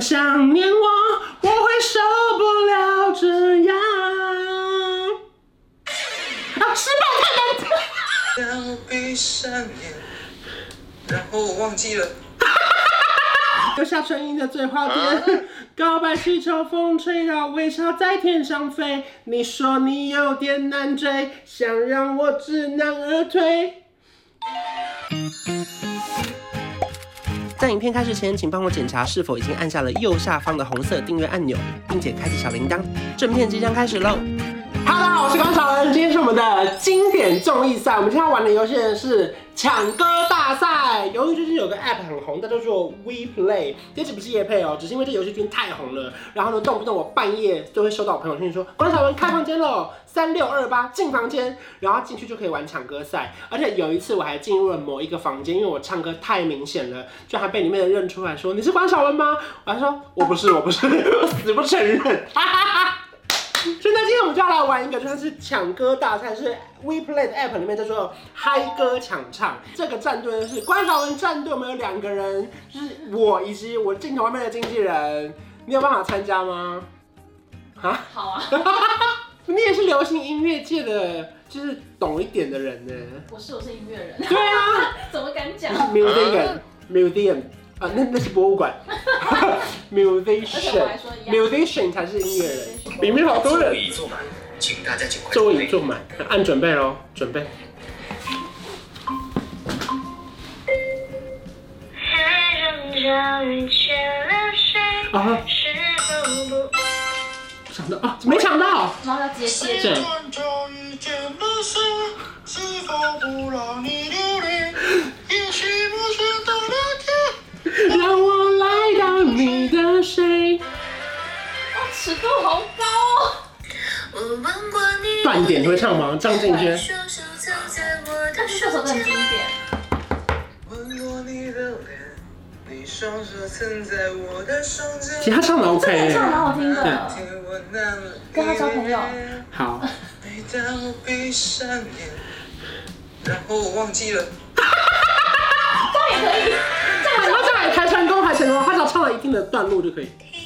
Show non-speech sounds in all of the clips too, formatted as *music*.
想念我，我会受不了这样。啊，失败太难听。闭上眼，然后我忘记了。留下唇印的最后点，告白气球风吹到微笑在天上飞。你说你有点难追，想让我知难而退。在影片开始前，请帮我检查是否已经按下了右下方的红色订阅按钮，并且开启小铃铛。正片即将开始喽！哈喽，大家好，我是关韶文，今天是我们的经典综艺赛。我们今天要玩的游戏是抢歌大赛。由于最近有个 App 很红，它叫做 WePlay。这次不是夜配哦，只是因为这游戏最近太红了。然后呢，动不动我半夜就会收到我朋友圈说，关晓文开房间喽，三六二八进房间，然后进去就可以玩抢歌赛。而且有一次我还进入了某一个房间，因为我唱歌太明显了，就还被里面的人认出来说，你是关晓文吗？我还说我不是，我不是，我死不承认。哈哈哈。所以呢，今天我们就要来玩一个，就算是抢歌大赛，是 WePlay 的 App 里面叫做嗨歌抢唱。这个战队呢是关韶文战队，我们有两个人，就是我以及我镜头外面的经纪人。你有办法参加吗？啊？好啊。*laughs* 你也是流行音乐界的，就是懂一点的人呢。我是，我是音乐人。对啊。*laughs* 怎么敢讲？Musician，Museum。啊，那那是博物馆，*laughs* musician，musician *laughs* 才是音乐人。里面好多人。座椅坐满，请大家尽快。座椅坐满，按准备喽，准备。啊！抢到啊！没想到。然后要接接。让尺度好高哦！断点你会唱吗？张敬轩。但是这首歌很经典。其实他唱的 OK，唱的蛮好听的。跟他交朋友。好。这也可以。还成功，还成功，他只要唱了一定的段落就可以。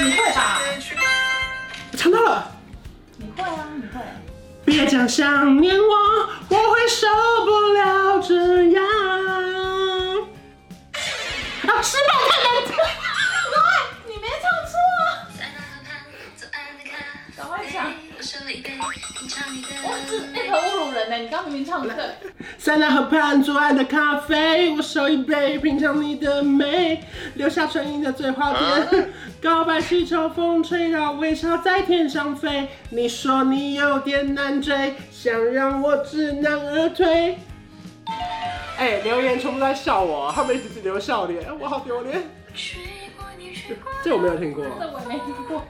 你会吧？我唱到了。你会啊，你会。别讲想念我，哇，这那个侮辱人呢？你刚明明唱的。塞纳河畔左岸的咖啡，我手一杯，品尝你的美，留下唇印的最后点。告白气球风吹到微笑在天上飞。你说你有点难追，想让我知难而退。哎、欸，留言全部在笑我，他们一直留笑脸，我好丢脸。*laughs* 这我没有听过。这我没听过。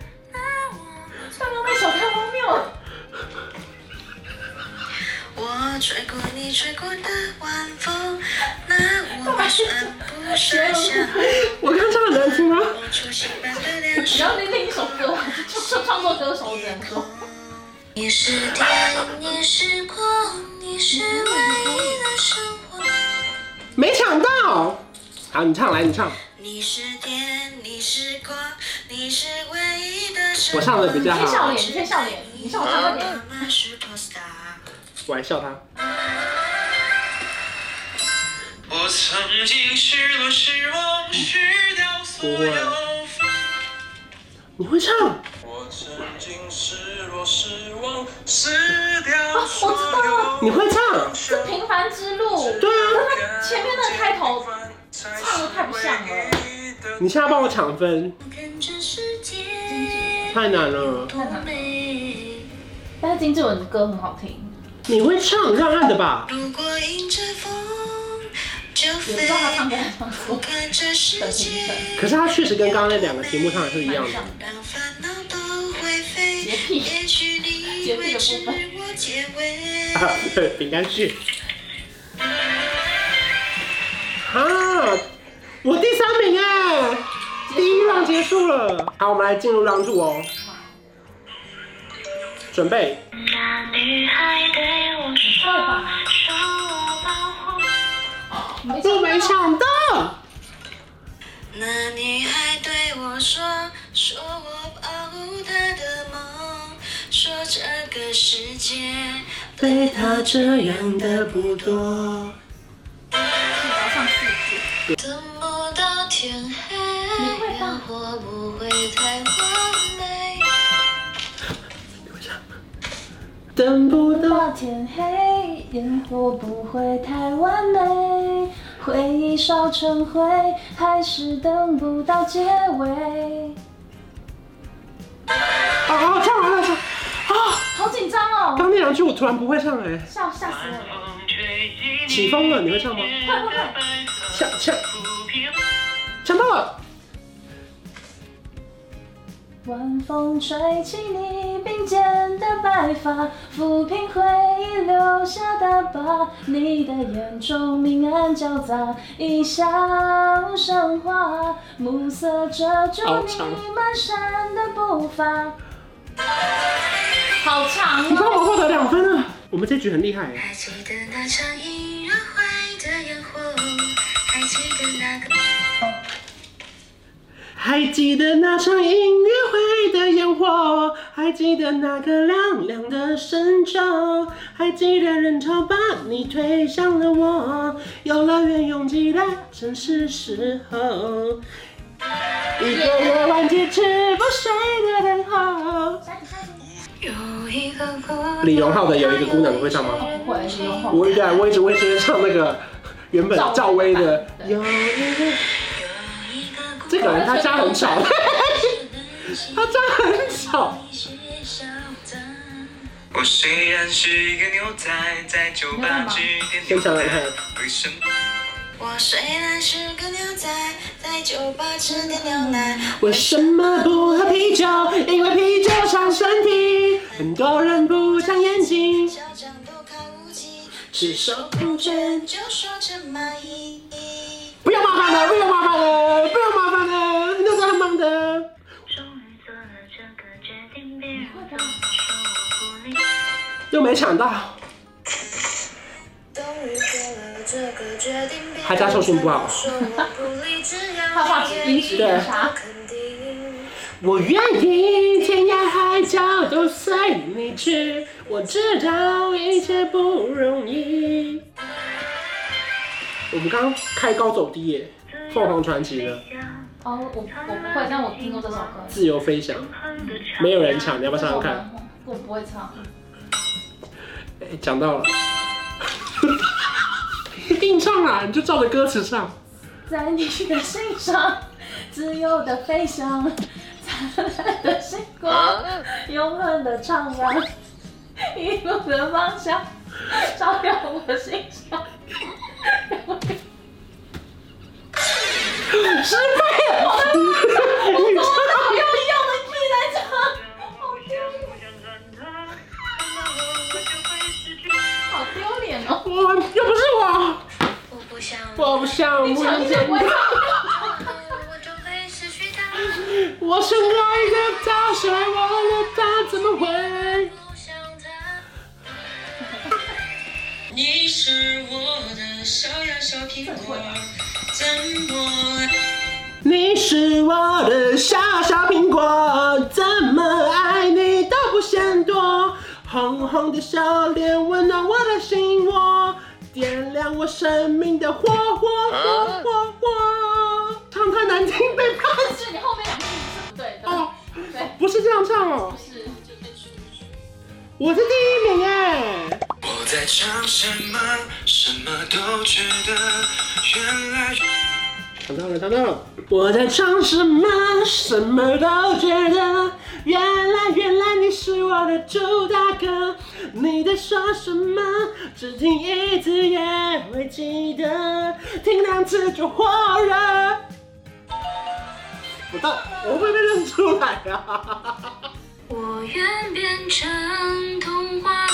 我吹过你吹过的晚风，那我算不算像？我刚唱的难听吗？只要你另一首歌，就创作歌手这样说。你是天，你是光，你是唯一的生活。没抢到。好，你唱来，你唱。你是天，你是光，你是唯一的生活。我唱的比较好。你笑脸，你笑脸，你笑我唱的点。我还笑他。我曾经失落失望失掉所有。你会唱？我曾经失落失望失掉所有。啊，我知道了。你会唱？是平凡之路。对啊。他前面的开头唱的太不像了。你现在帮我抢分。太难了。太难了。但是金志文的歌很好听。你会唱，让爱的吧？如果迎着风就就飞。也不知道他唱歌还唱错。看这世界，可是他确实跟刚刚那两个题目唱的是一样的。让烦恼都会飞。洁癖也许你会知我结尾。啊，*laughs* 对，饼干剧。啊，我第三名哎，第一浪结束了。好，我们来进入浪柱哦。准备。那女孩对我说，说我保护。我没想到。那女孩对我说，说我保护她的梦，说这个世界对她这样的不多。等不到天黑，烟火不会太等不到天黑，烟火不会太完美。回忆烧成灰，还是等不到结尾。啊啊！唱完了，唱啊！好紧张哦！刚那两句我突然不会唱哎，吓吓死我！起风了，你会唱吗？会会会！抢抢抢到了！晚风吹起你鬓间的白发，抚平回忆留下的疤。你的眼中明暗交杂，一笑生花，暮色遮住你蹒跚的步伐。好长哦！你帮我获得两分了，我们这局很厉害。还记得那场音乐会的烟火，还记得那个。还记得那场音乐会的烟火，还记得那个亮亮的深秋，还记得人潮把你推向了我，游乐园拥挤的正是时候，一个夜晚坚持不睡的等候。有一个李荣浩的有一个姑娘，你会唱吗？不会，李荣浩。我对，我一直唱那个原本赵薇的有一个。个人他家很吵，他家很吵。我虽然是一个牛仔，在酒吧只点牛奶。为什么？我虽然是个牛仔，在酒吧只点牛奶。为什么不喝啤酒？因为啤酒伤身体。很多人不长眼睛，只手不见就说成蚂蚁。不要麻烦了，不要麻烦了，的。又没抢到。他家收讯不好。他话音质有差。我愿意天涯海角都随你去，我知道一切不容易。我们刚刚开高走低耶，凤凰传奇的。哦，我我不会，但我听过这首歌。自由飞翔，没有人抢，你要不要唱唱看？我不会唱。哎，讲到了，硬唱啊，你就照着歌词唱。在你的心上，自由的飞翔，灿烂的星光，永恒的徜徉，一路的方向，照亮我心上。失败了！你是我的小小苹果，怎么爱你都不嫌多。红红的笑脸温暖我的心窝，点亮我生命的火火火火火。唱太难听，被骂。是你后面两句是不对。哦，不是这样唱哦。是，我是第一名哎。在唱什么？什么都觉得原来。唱到了，唱到了。我在唱什么？什么都觉得原来原来你是我的朱大哥，你在说什么？只听一次也会记得，听两次就火热。我到，我会被认出来、啊？我愿变成童话。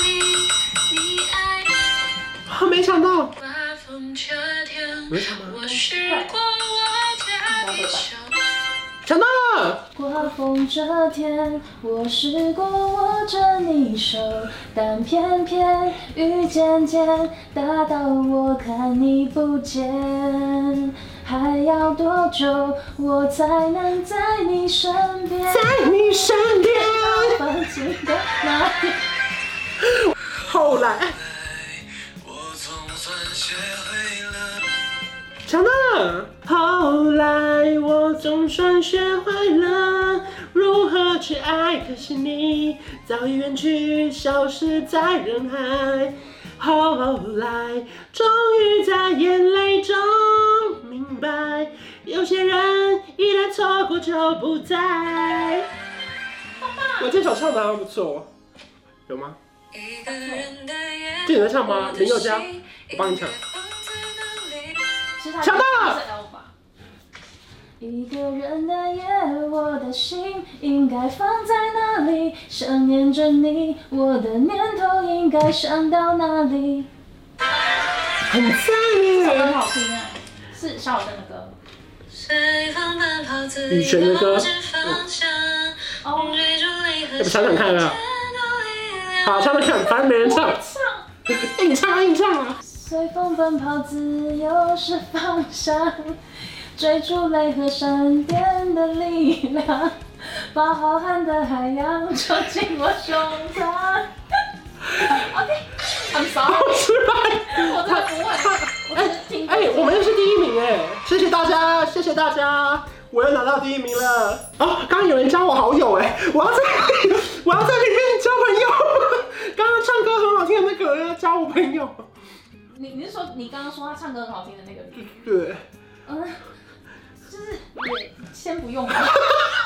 我没想到。刮风这天，没想到。了！刮风这天，我试过握着你手，但偏偏雨渐渐大到我看你不见。还要多久我才能在你身边？在你身边。*laughs* 放晴的那天。*laughs* 后来。抢到了！后来我总算学会了如何去爱，可惜你早已远去，消失在人海。后来终于在眼泪中明白，有些人一旦错过就不再。我这首唱的还不错，有吗？这你在唱吗？林宥嘉，我帮你抢。抢到了！一个人的夜，我的心应该放在哪里？想念着你，我的念头应该想到哪里？很赞耶！很好听啊，是萧亚轩的歌。羽泉的歌。哦。要不想想看有没有？好，唱唱看，反正没人唱。*laughs* 硬唱硬唱啊！随风奔跑，自由是方向，追逐雷和闪电的力量，把浩瀚的海洋装进我胸膛。OK，I'm sorry。我真的不会。哎哎、欸欸，我们又是第一名哎！谢谢大家，谢谢大家，我又拿到第一名了。哦，刚刚有人加我好友哎，我要在，我要在里面交朋友。刚刚唱歌很好听的那个人要加我朋友。你你是说你刚刚说他唱歌很好听的那个？对。嗯，就是也先不用吧。*laughs*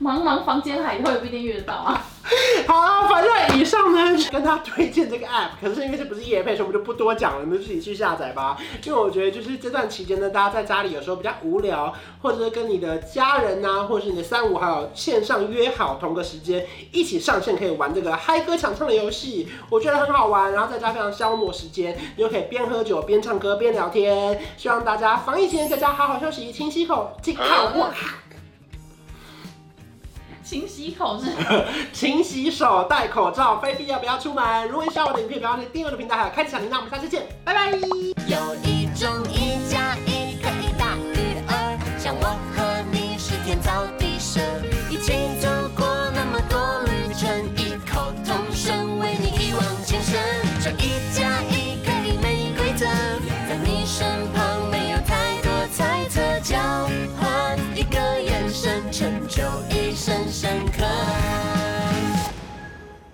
茫茫房间海，以后也不一定遇得到啊。*laughs* 好，反正以上呢，跟他推荐这个 app，可是因为这不是业配，所以我们就不多讲了，你们自己去下载吧。因为我觉得就是这段期间呢，大家在家里有时候比较无聊，或者是跟你的家人呐、啊，或者是你的三五好友线上约好同个时间一起上线，可以玩这个嗨歌抢唱的游戏，我觉得很好玩，然后在家非常消磨时间，你就可以边喝酒边唱歌边聊天。希望大家防疫期间在家好好休息，清洗口，健康过。勤洗口是，*laughs* 勤洗手，戴口罩，非必要不要出门。如果你喜欢我的影片，不要忘记订阅我的频道，还有开启小铃铛。我们下次见，拜拜。